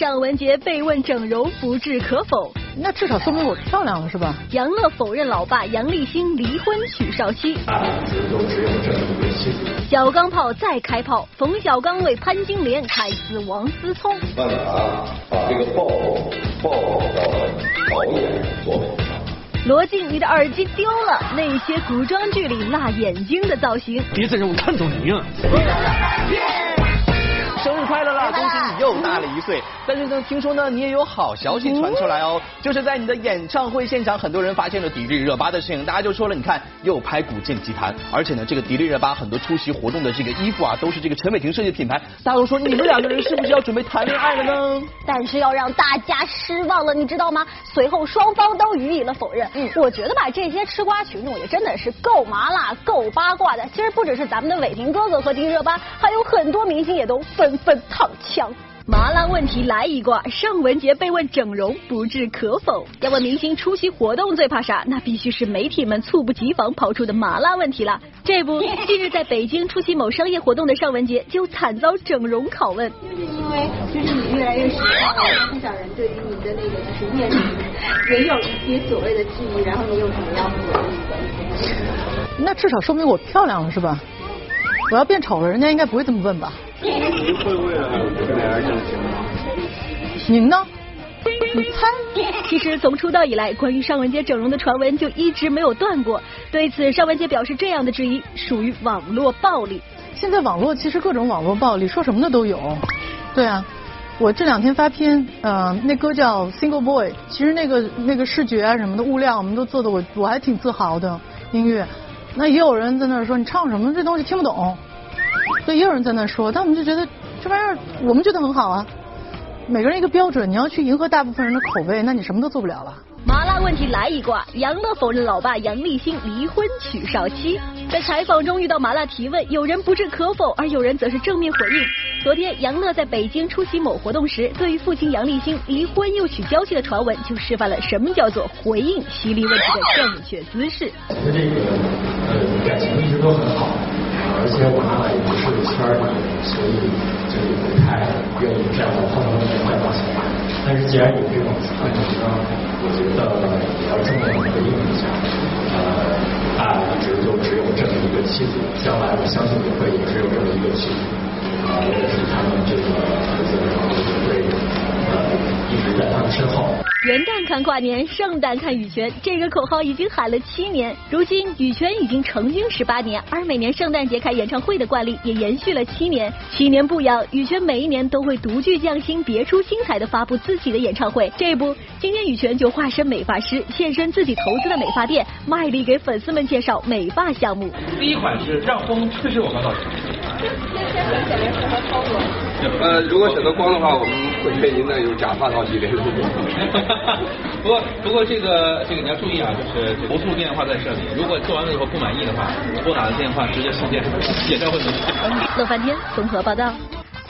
尚雯婕被问整容不置可否，那至少说明我漂亮了是吧？杨乐否认老爸杨立新离婚娶少妻。小钢炮再开炮，冯小刚为潘金莲开撕王思聪。万达把这个爆爆到导演作品上。罗晋，你的耳机丢了。那些古装剧里辣眼睛的造型，别再让我看到你啊！快乐啦！恭喜你又大了一岁。但是呢，听说呢，你也有好消息传出来哦，就是在你的演唱会现场，很多人发现了迪丽热巴的身影，大家就说了，你看又拍古剑奇谭，而且呢，这个迪丽热巴很多出席活动的这个衣服啊，都是这个陈伟霆设计的品牌，大家都说你们两个人是不是要准备谈恋爱了呢？但是要让大家失望了，你知道吗？随后双方都予以了否认。嗯，我觉得吧，这些吃瓜群众也真的是够麻辣、够八卦的。其实不只是咱们的伟霆哥哥和迪丽热巴，还有很多明星也都纷纷烫枪。麻辣问题来一卦，尚雯婕被问整容不置可否。要问明星出席活动最怕啥？那必须是媒体们猝不及防抛出的麻辣问题了。这不，近日在北京出席某商业活动的尚雯婕就惨遭整容拷问。就是因为就是你越来越时尚了，不少人对于你的那个就是面容也有一些所谓的质疑，然后你有什么样回应的？那至少说明我漂亮了是吧？我要变丑了，人家应该不会这么问吧？您会为了这样而整形吗？您呢？你猜？其实从出道以来，关于尚雯婕整容的传闻就一直没有断过。对此，尚雯婕表示这样的质疑属于网络暴力。现在网络其实各种网络暴力，说什么的都有。对啊，我这两天发片，呃，那歌叫《Single Boy》，其实那个那个视觉啊什么的物料，我们都做的我我还挺自豪的。音乐，那也有人在那说你唱什么这东西听不懂，所以也有人在那说，但我们就觉得这玩意儿我们觉得很好啊。每个人一个标准，你要去迎合大部分人的口味，那你什么都做不了了。麻辣问题来一卦，杨乐否认老爸杨立新离婚娶少妻。在采访中遇到麻辣提问，有人不置可否，而有人则是正面回应。昨天杨乐在北京出席某活动时，对于父亲杨立新离婚又娶娇妻的传闻，就示范了什么叫做回应犀利问题的正确姿势。我们这个呃感情一直都很好，而且我妈妈也不是圈里，所以就不太愿意这样的碰碰碰坏东西。但是既然有这种传闻呢，我觉得也要正面回应一下。呃，爸一直就只有这么一个妻子，将来我相信也会也只有这么一个妻子。啊，我也是他们这个儿子，然后一直在他们身后。元旦看跨年，圣诞看羽泉，这个口号已经喊了七年。如今羽泉已经成军十八年，而每年圣诞节开演唱会的惯例也延续了七年。七年不养，羽泉每一年都会独具匠心、别出心裁的发布自己的演唱会。这不，今天羽泉就化身美发师，现身自己投资的美发店，卖力给粉丝们介绍美发项目。第一款是让风吹吹我刚造型。先先选选人适合操作。呃，如果选择光的话，我们会给您的有假发套系列。不过不过这个这个你要注意啊，就是投诉电话在这里，如果做完了以后不满意的话，拨打的电话直接送电，演唱会没戏。乐翻天综合报道。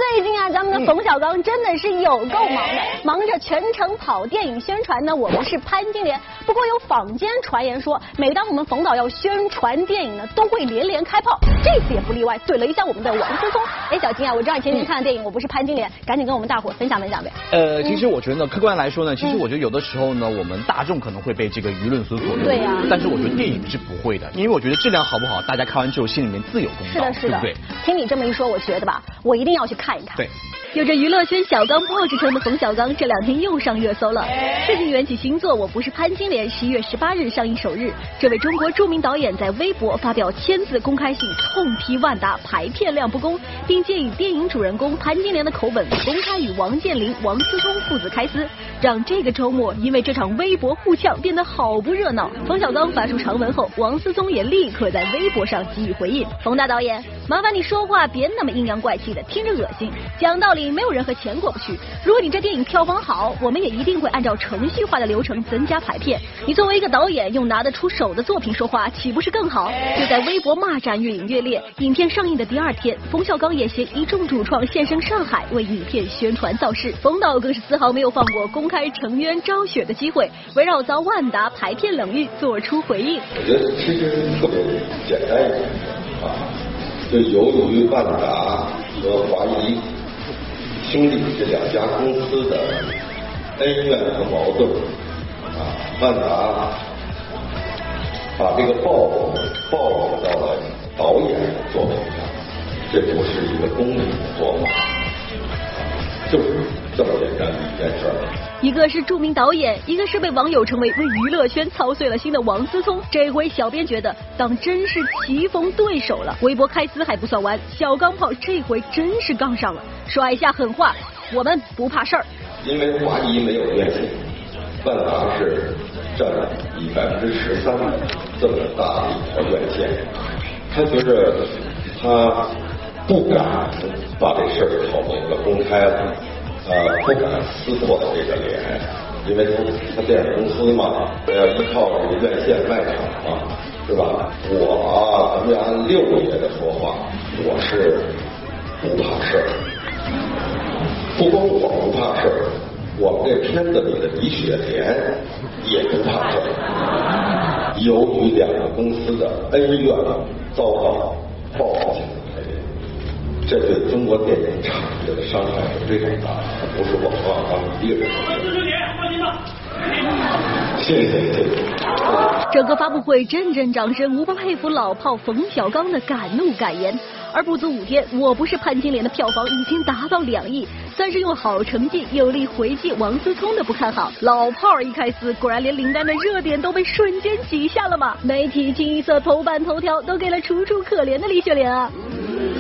最近啊，咱们的冯小刚真的是有够忙的，忙着全程跑电影宣传呢。我们是潘金莲，不过有坊间传言说，每当我们冯导要宣传电影呢，都会连连开炮，这次也不例外，怼了一下我们的王思聪。哎，小金啊，我知道你前天看的电影《我不是潘金莲》，赶紧跟我们大伙分享分享呗。呃，其实我觉得呢，客观来说呢，其实我觉得有的时候呢，我们大众可能会被这个舆论所左右。对呀但是我觉得电影是不会的，因为我觉得质量好不好，大家看完之后心里面自有公道。是的，是的。对不对？听你这么一说，我觉得吧，我一定要去看看一看。对。有着娱乐圈小刚炮之称的冯小刚，这两天又上热搜了。事情缘起新作《我不是潘金莲》十一月十八日上映首日，这位中国著名导演在微博发表千字公开信，痛批万达排片量不公，并借以电影主人公潘金莲的口吻，公开与王健林、王思聪父子开撕，让这个周末因为这场微博互呛变得好不热闹。冯小刚发出长文后，王思聪也立刻在微博上给予回应：冯大导演，麻烦你说话别那么阴阳怪气的，听着恶心。讲道理。没有人和钱过不去。如果你这电影票房好，我们也一定会按照程序化的流程增加排片。你作为一个导演，用拿得出手的作品说话，岂不是更好？就在微博骂战越演越烈。影片上映的第二天，冯小刚也携一众主创现身上海为影片宣传造势。冯导更是丝毫没有放过公开承冤昭雪的机会，围绕遭万达排片冷遇做出回应。我觉得其实特别简单一点啊，就由于万达和华谊。兄弟这两家公司的恩怨和矛盾啊，万达把这个报报到了导演的作品上，这不是一个公平的做法，就是这么简单的一件事儿。一个是著名导演，一个是被网友称为为娱乐圈操碎了心的王思聪。这回小编觉得当真是棋逢对手了。微博开撕还不算完，小钢炮这回真是杠上了，甩下狠话：我们不怕事儿。因为华谊没有院线，万达是占以百分之十三这么大的一条院线，他觉着他不敢把这事儿炒这个公开了。呃，不敢撕破这个脸，因为他他电影公司嘛，要依靠这个院线卖场嘛，是吧？我咱们按六爷的说话，我是不怕事儿。不光我不怕事儿，我们这片子里的李雪莲也不怕事儿。由于两个公司的恩怨遭到报复。这对中国电影产业的伤害是非常大的，不是我方刚一个人。谢谢谢谢。整个发布会阵阵掌声，无不佩服老炮冯小刚的敢怒敢言。而不足五天，我不是潘金莲的票房已经达到两亿，算是用好成绩有力回击王思聪的不看好。老炮儿一开撕，果然连林丹的热点都被瞬间挤下了嘛！媒体清一色头版头条都给了楚楚可怜的李雪莲啊！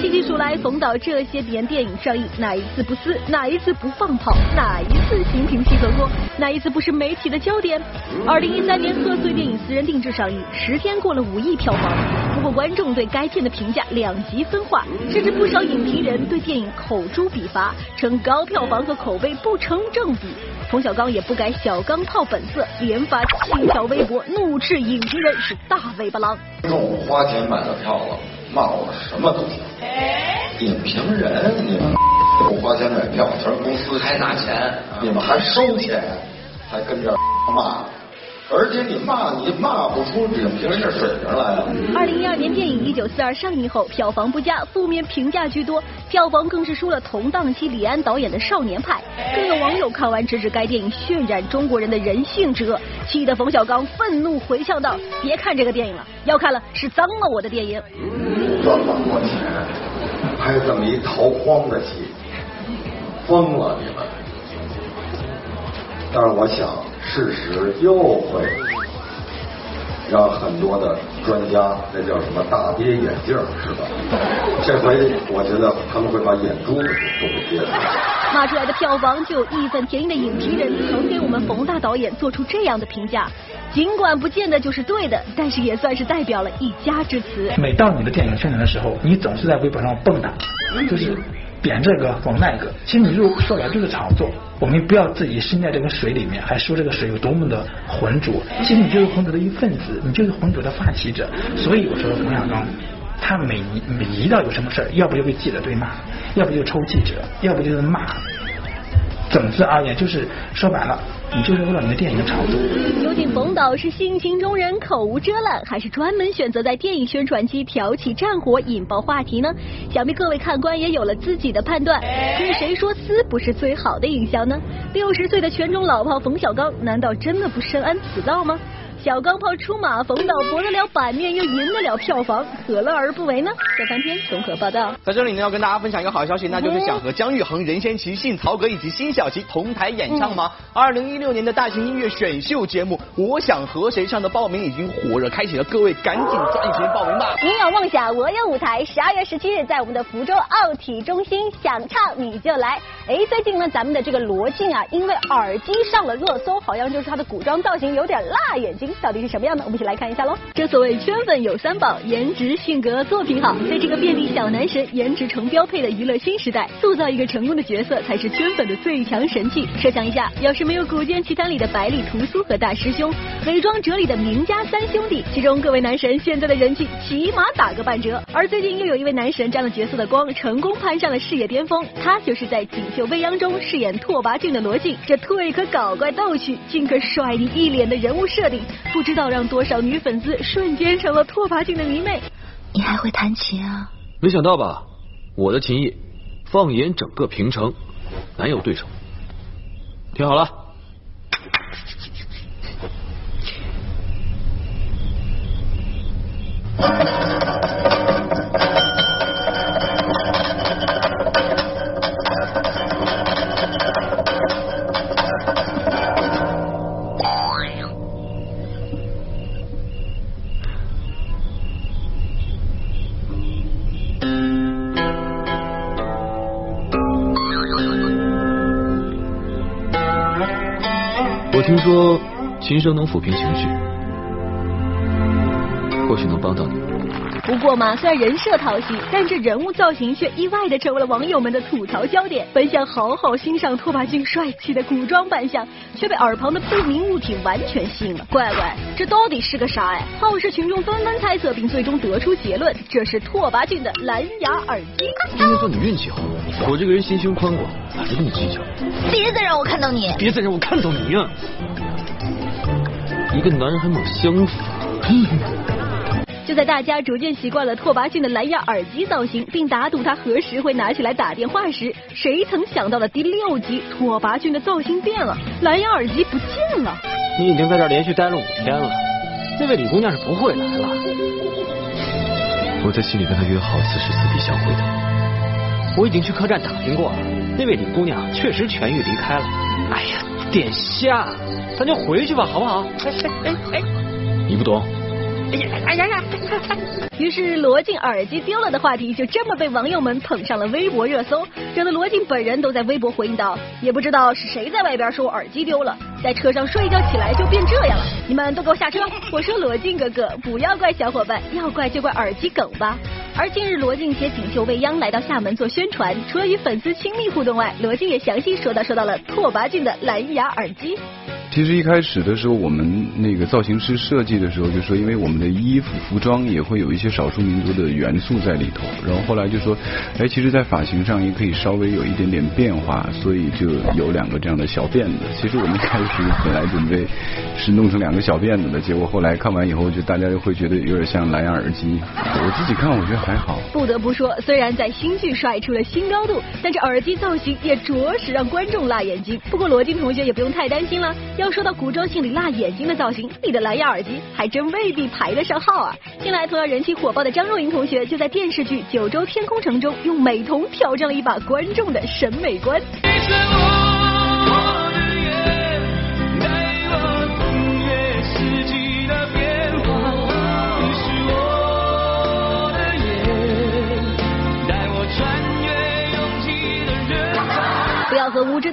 细细数来，冯导这些年电影上映，哪一次不撕？哪一次不放炮？哪一次心平气和过？哪一次不是媒体的焦点？二零一三年贺岁电影《私人定制》上映，十天过了五亿票房，不过观众对该片的评价两极分。化，甚至不少影评人对电影口诛笔伐，称高票房和口碑不成正比。冯小刚也不改小钢炮本色，连发七条微博，怒斥影评人是大尾巴狼。观众花钱买了票了，骂我什么都行。影评人，你们不花钱买票，全是公司还拿钱，你们还收钱，还跟这骂。而且你骂你骂不出影评人的水平来啊！二零一二年电影《一九四二》上映后，票房不佳，负面评价居多，票房更是输了同档期李安导演的《少年派》。更有网友看完直指该电影渲染中国人的人性之恶，气得冯小刚愤怒回呛道：“别看这个电影了，要看了是脏了我的电影。”这么多钱拍这么一逃荒的戏，疯了你们！但是我想。事实又会让很多的专家，那叫什么大跌眼镜，是吧？这回我觉得他们会把眼珠子都给跌了。骂出来的票房就有义愤填膺的影评人曾给我们冯大导演做出这样的评价，尽管不见得就是对的，但是也算是代表了一家之词。每到你的电影宣传的时候，你总是在微博上蹦跶，就是。贬这个讽那个，其实你就说白了就是炒作。我们不要自己身在这个水里面，还说这个水有多么的浑浊。其实你就是浑浊的一份子，你就是浑浊的发起者。所以我说冯小刚，他每每一到有什么事儿，要不就被记者对骂，要不就抽记者，要不就是骂。总之而言，就是说白了。你就是为了你的电影炒作。究竟冯导是性情中人、口无遮拦，还是专门选择在电影宣传期挑起战火、引爆话题呢？想必各位看官也有了自己的判断。可是谁说撕不是最好的营销呢？六十岁的全中老炮冯小刚，难道真的不深谙此道吗？小钢炮出马，冯导博得了版面，又赢得了票房，何乐而不为呢？这翻天综合报道。在这里呢，要跟大家分享一个好消息，那就是想和姜育恒、任贤齐、信曹格以及辛晓琪同台演唱吗？二零一六年的大型音乐选秀节目《我想和谁唱》的报名已经火热开启了，各位赶紧抓紧时间报名吧！你有梦想，我有舞台。十二月十七日，在我们的福州奥体中心，想唱你就来。哎，最近呢，咱们的这个罗晋啊，因为耳机上了热搜，好像就是他的古装造型有点辣眼睛。到底是什么样的？我们一起来看一下喽。正所谓圈粉有三宝：颜值、性格、作品好。在这个便利小男神、颜值成标配的娱乐新时代，塑造一个成功的角色才是圈粉的最强神器。设想一下，要是没有《古剑奇谭》里的百里屠苏和大师兄，《伪装者》里的名家三兄弟，其中各位男神现在的人气起码打个半折。而最近又有一位男神沾了角色的光，成功攀上了事业巅峰。他就是在《锦绣未央》中饰演拓跋浚的罗晋。这退可搞怪逗趣，进可帅你一脸的人物设定，不知道。让多少女粉丝瞬间成了拓跋浚的迷妹？你还会弹琴啊？没想到吧？我的琴艺放眼整个平城，难有对手。听好了。琴声能抚平情绪，或许能帮到你。不过嘛，虽然人设讨喜，但这人物造型却意外的成为了网友们的吐槽焦点。本想好好欣赏拓跋浚帅气的古装扮相，却被耳旁的不明物体完全吸引了。乖乖，这到底是个啥呀？好事群众纷纷猜测，并最终得出结论，这是拓跋浚的蓝牙耳机。今天算你运气好，我这个人心胸宽广，哪来这么技巧？别再让我看到你！别再让我看到你呀！一个男人还猛相反。就在大家逐渐习惯了拓跋浚的蓝牙耳机造型，并打赌他何时会拿起来打电话时，谁曾想到了第六集拓跋浚的造型变了，蓝牙耳机不见了。你已经在这连续待了五天了，那位李姑娘是不会来了。我在心里跟她约好此时此地相会的。我已经去客栈打听过了，那位李姑娘确实痊愈离开了。哎呀，殿下，咱就回去吧，好不好？哎哎哎，你不懂。哎呀哎呀呀！于是罗晋耳机丢了的话题就这么被网友们捧上了微博热搜，整得罗晋本人都在微博回应道：“也不知道是谁在外边说我耳机丢了，在车上睡一觉起来就变这样了，你们都给我下车！”我说罗晋哥哥，不要怪小伙伴，要怪就怪耳机梗吧。而近日罗晋携锦绣未央来到厦门做宣传，除了与粉丝亲密互动外，罗晋也详细说到说到了拓跋浚的蓝牙耳机。其实一开始的时候，我们那个造型师设计的时候就说，因为我们的衣服服装也会有一些少数民族的元素在里头，然后后来就说，哎，其实，在发型上也可以稍微有一点点变化，所以就有两个这样的小辫子。其实我们开始本来准备是弄成两个小辫子的，结果后来看完以后，就大家就会觉得有点像蓝牙耳机。我自己看，我觉得还好。不得不说，虽然在新剧帅出了新高度，但这耳机造型也着实让观众辣眼睛。不过罗晋同学也不用太担心了。要说到古装戏里辣眼睛的造型，你的蓝牙耳机还真未必排得上号啊！近来同样人气火爆的张若昀同学，就在电视剧《九州天空城》中用美瞳挑战了一把观众的审美观。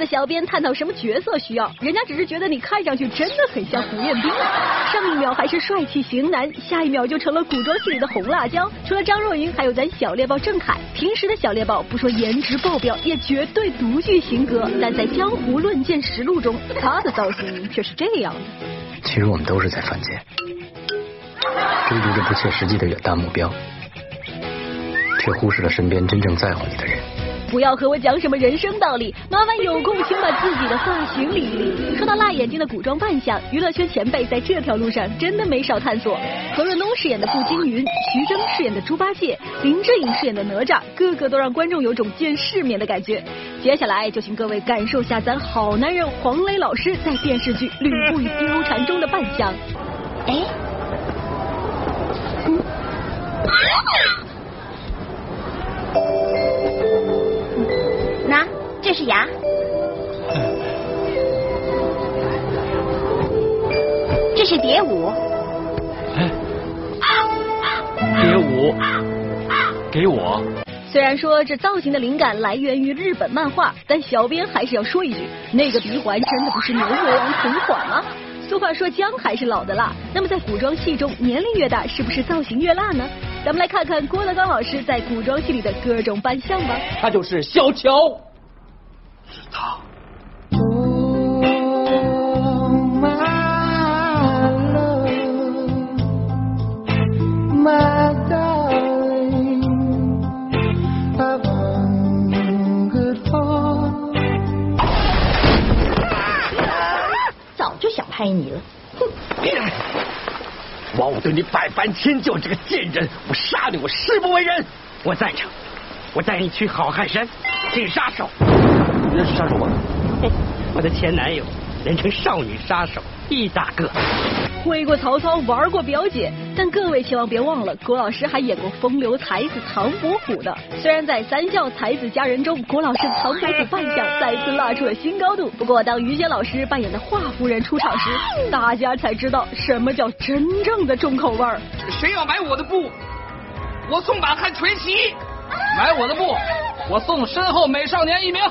小编探讨什么角色需要，人家只是觉得你看上去真的很像胡彦斌。上一秒还是帅气型男，下一秒就成了古装戏里的红辣椒。除了张若昀，还有咱小猎豹郑恺。平时的小猎豹不说颜值爆表，也绝对独具型格。但在《江湖论剑实录》中，他的造型却是这样的。其实我们都是在犯贱，追逐着不切实际的远大目标，却忽视了身边真正在乎你的人。不要和我讲什么人生道理，麻烦有空请把自己的发型理一理。说到辣眼睛的古装扮相，娱乐圈前辈在这条路上真的没少探索。何润东饰演的步惊云，徐峥饰演的猪八戒，林志颖饰演的哪吒，个个都让观众有种见世面的感觉。接下来就请各位感受下咱好男人黄磊老师在电视剧《吕布与貂蝉》中的扮相。哎。是牙，这是蝶舞。蝶舞，给我。虽然说这造型的灵感来源于日本漫画，但小编还是要说一句，那个鼻环真的不是牛魔王同款吗？俗话说姜还是老的辣，那么在古装戏中，年龄越大是不是造型越辣呢？咱们来看看郭德纲老师在古装戏里的各种扮相吧。他就是小乔。他。早就想拍你了，哼！枉我对你百般迁就，这个贱人，我杀你，我誓不为人。我赞成，我带你去好汉山，请杀手。认识杀手吗？我的前男友，人称少女杀手，一大个。会过曹操，玩过表姐，但各位千万别忘了，郭老师还演过风流才子唐伯虎的。虽然在三笑才子佳人中，郭老师唐伯虎扮相再次拉出了新高度。不过，当于谦老师扮演的华夫人出场时，大家才知道什么叫真正的重口味儿。谁要买我的布，我送把汉垂旗；买我的布，我送身后美少年一名。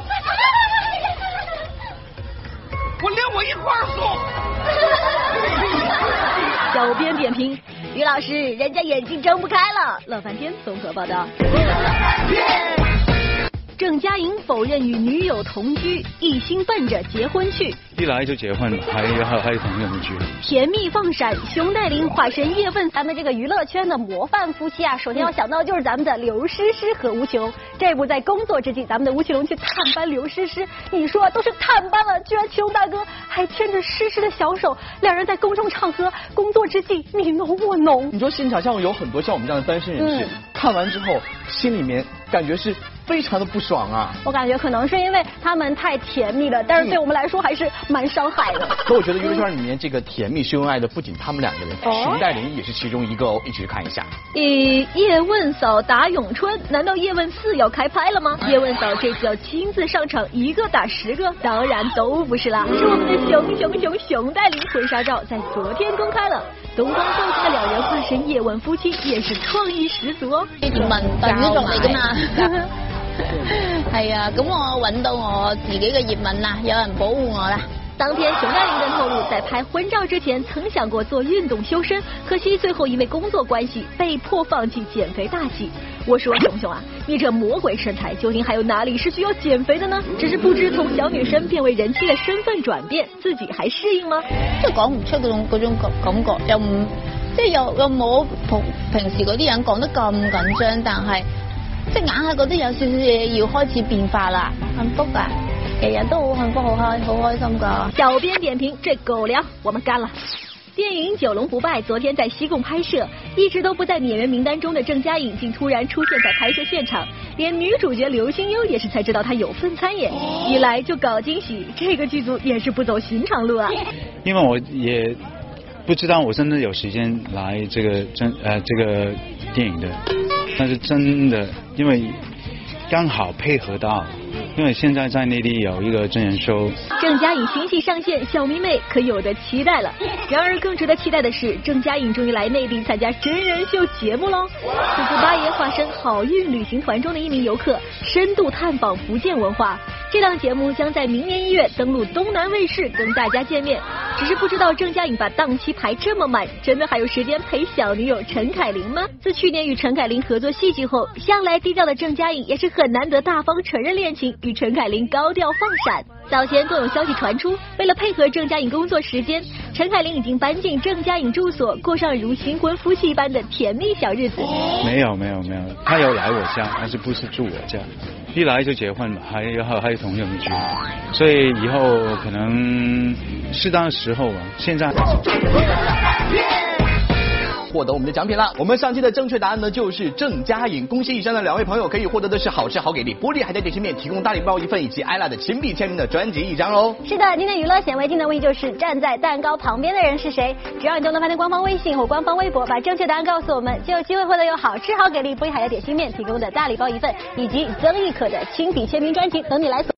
我连我一块儿送。小编点评：于老师，人家眼睛睁不开了。乐翻天综合报道。郑嘉颖否认与女友同居，一心奔着结婚去。一来就结婚了，还还还有同同居。甜蜜放闪，熊黛林化身叶问，咱们这个娱乐圈的模范夫妻啊，首先要想到就是咱们的刘诗诗和吴奇隆。这不在工作之际，咱们的吴奇隆去探班刘诗诗，你说都是探班了，居然奇隆大哥还牵着诗诗的小手，两人在公众场合工作之际你侬我侬。你说现场像有很多像我们这样的单身人士，嗯看完之后心里面感觉是非常的不爽啊。我感觉可能是因为他们太甜蜜了，但是对我们来说还是蛮伤害的。可我觉得娱乐圈里面这个甜蜜秀恩爱的不仅他们两个人，哦熊黛林也是其中一个哦，一起去看一下。咦，叶问嫂打咏春，难道叶问四要开拍了吗？叶问嫂这次要亲自上场，一个打十个，当然都不是啦，是我们的熊熊熊熊黛林婚纱照在昨天公开了，东方秀气的两人化身叶问夫妻，也是创意十足哦。呢條文代表作嚟噶嘛？係啊，咁我揾到我自己嘅葉問啦，有人保護我啦。当天，熊黛林更透露，在拍婚照之前曾想过做运动修身，可惜最后因为工作关系被迫放弃减肥大计。我说熊熊啊，你这魔鬼身材究竟还有哪里是需要减肥的呢？只是不知从小女生变为人妻的身份转变，自己还适应吗？即係講唔出嗰种嗰种感感覺，又唔即系又又冇同平時嗰啲人講得咁緊張，但係即係硬係覺得有少少嘢要開始變化啦，幸福啊，日日都好幸福，好開好開心噶。小编點評：這狗糧我們幹了。電影《九龍不敗》昨天在西貢拍攝，一直都不在演員名單中的鄭嘉穎竟突然出現在拍攝現場，連女主角劉心悠也是才知道她有份參演，一來就搞驚喜，這個劇組也是不走尋常路啊。因為我也不知道我真的有時間來這個真呃這個電影的，但是真的因为刚好配合到，因为现在在内地有一个真人秀。郑嘉颖新戏上线，小迷妹可有的期待了。然而更值得期待的是，郑嘉颖终于来内地参加真人秀节目喽！此次八爷化身好运旅行团中的一名游客，深度探访福建文化。这档节目将在明年一月登陆东南卫视，跟大家见面。只是不知道郑嘉颖把档期排这么满，真的还有时间陪小女友陈凯琳吗？自去年与陈凯琳合作戏剧后，向来低调的郑嘉颖也是很难得大方承认恋情，与陈凯琳高调放闪。早前更有消息传出，为了配合郑嘉颖工作时间，陈凯琳已经搬进郑嘉颖住所，过上如新婚夫妻一般的甜蜜小日子。没有没有没有，他有来我家，但是不是住我家，一来就结婚了还有还有同学们去所以以后可能适当的时候吧现在获得我们的奖品了。我们上期的正确答案呢，就是郑嘉颖。恭喜以上的两位朋友，可以获得的是好吃好给力玻璃海苔点心面提供大礼包一份，以及艾拉的亲笔签名的专辑一张哦。是的，今天娱乐显微镜的問題就是站在蛋糕旁边的人是谁？只要你都能发送官方微信或官方微博，把正确答案告诉我们，就有机会获得有好吃好给力玻璃海苔点心面提供的大礼包一份，以及曾轶可的亲笔签名专辑等你來索。